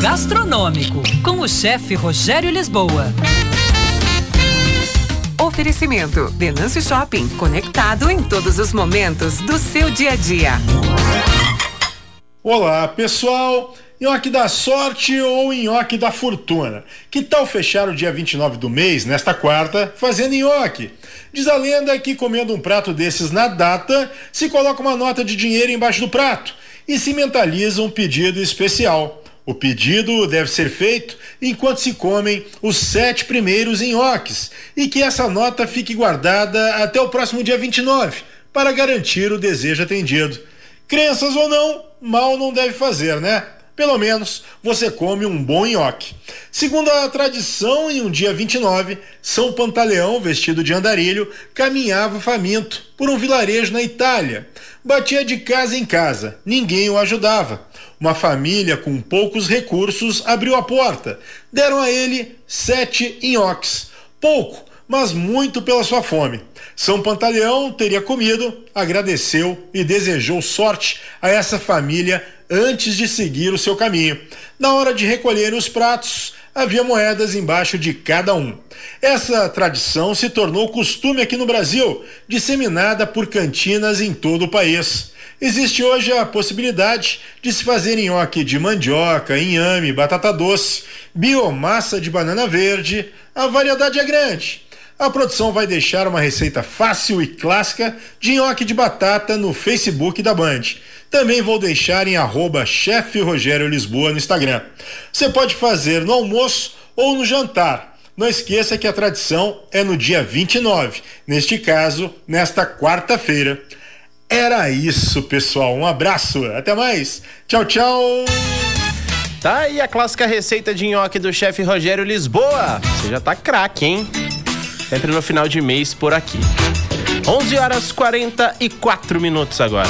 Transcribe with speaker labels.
Speaker 1: gastronômico com o chefe Rogério Lisboa.
Speaker 2: Oferecimento Denâncio Shopping, conectado em todos os momentos do seu dia a dia.
Speaker 3: Olá, pessoal. Nhoque da sorte ou nhoque da fortuna? Que tal fechar o dia 29 do mês, nesta quarta, fazendo nhoque? Diz a lenda que comendo um prato desses na data, se coloca uma nota de dinheiro embaixo do prato e se mentaliza um pedido especial. O pedido deve ser feito enquanto se comem os sete primeiros nhoques e que essa nota fique guardada até o próximo dia 29 para garantir o desejo atendido. Crenças ou não, mal não deve fazer, né? pelo menos você come um bom nhoque. Segundo a tradição, em um dia 29, São Pantaleão, vestido de andarilho, caminhava faminto por um vilarejo na Itália. Batia de casa em casa, ninguém o ajudava. Uma família com poucos recursos abriu a porta. Deram a ele sete nhoques. Pouco, mas muito pela sua fome. São Pantaleão teria comido, agradeceu e desejou sorte a essa família antes de seguir o seu caminho. Na hora de recolher os pratos, havia moedas embaixo de cada um. Essa tradição se tornou costume aqui no Brasil, disseminada por cantinas em todo o país. Existe hoje a possibilidade de se fazer nhoque de mandioca, inhame, batata doce, biomassa de banana verde. A variedade é grande. A produção vai deixar uma receita fácil e clássica de nhoque de batata no Facebook da Band. Também vou deixar em arroba chefe Rogério Lisboa no Instagram. Você pode fazer no almoço ou no jantar. Não esqueça que a tradição é no dia 29, neste caso, nesta quarta-feira. Era isso, pessoal. Um abraço, até mais. Tchau, tchau.
Speaker 4: Tá aí a clássica receita de nhoque do chefe Rogério Lisboa. Você já tá craque, hein? Sempre no final de mês por aqui. 11 horas 44 minutos agora.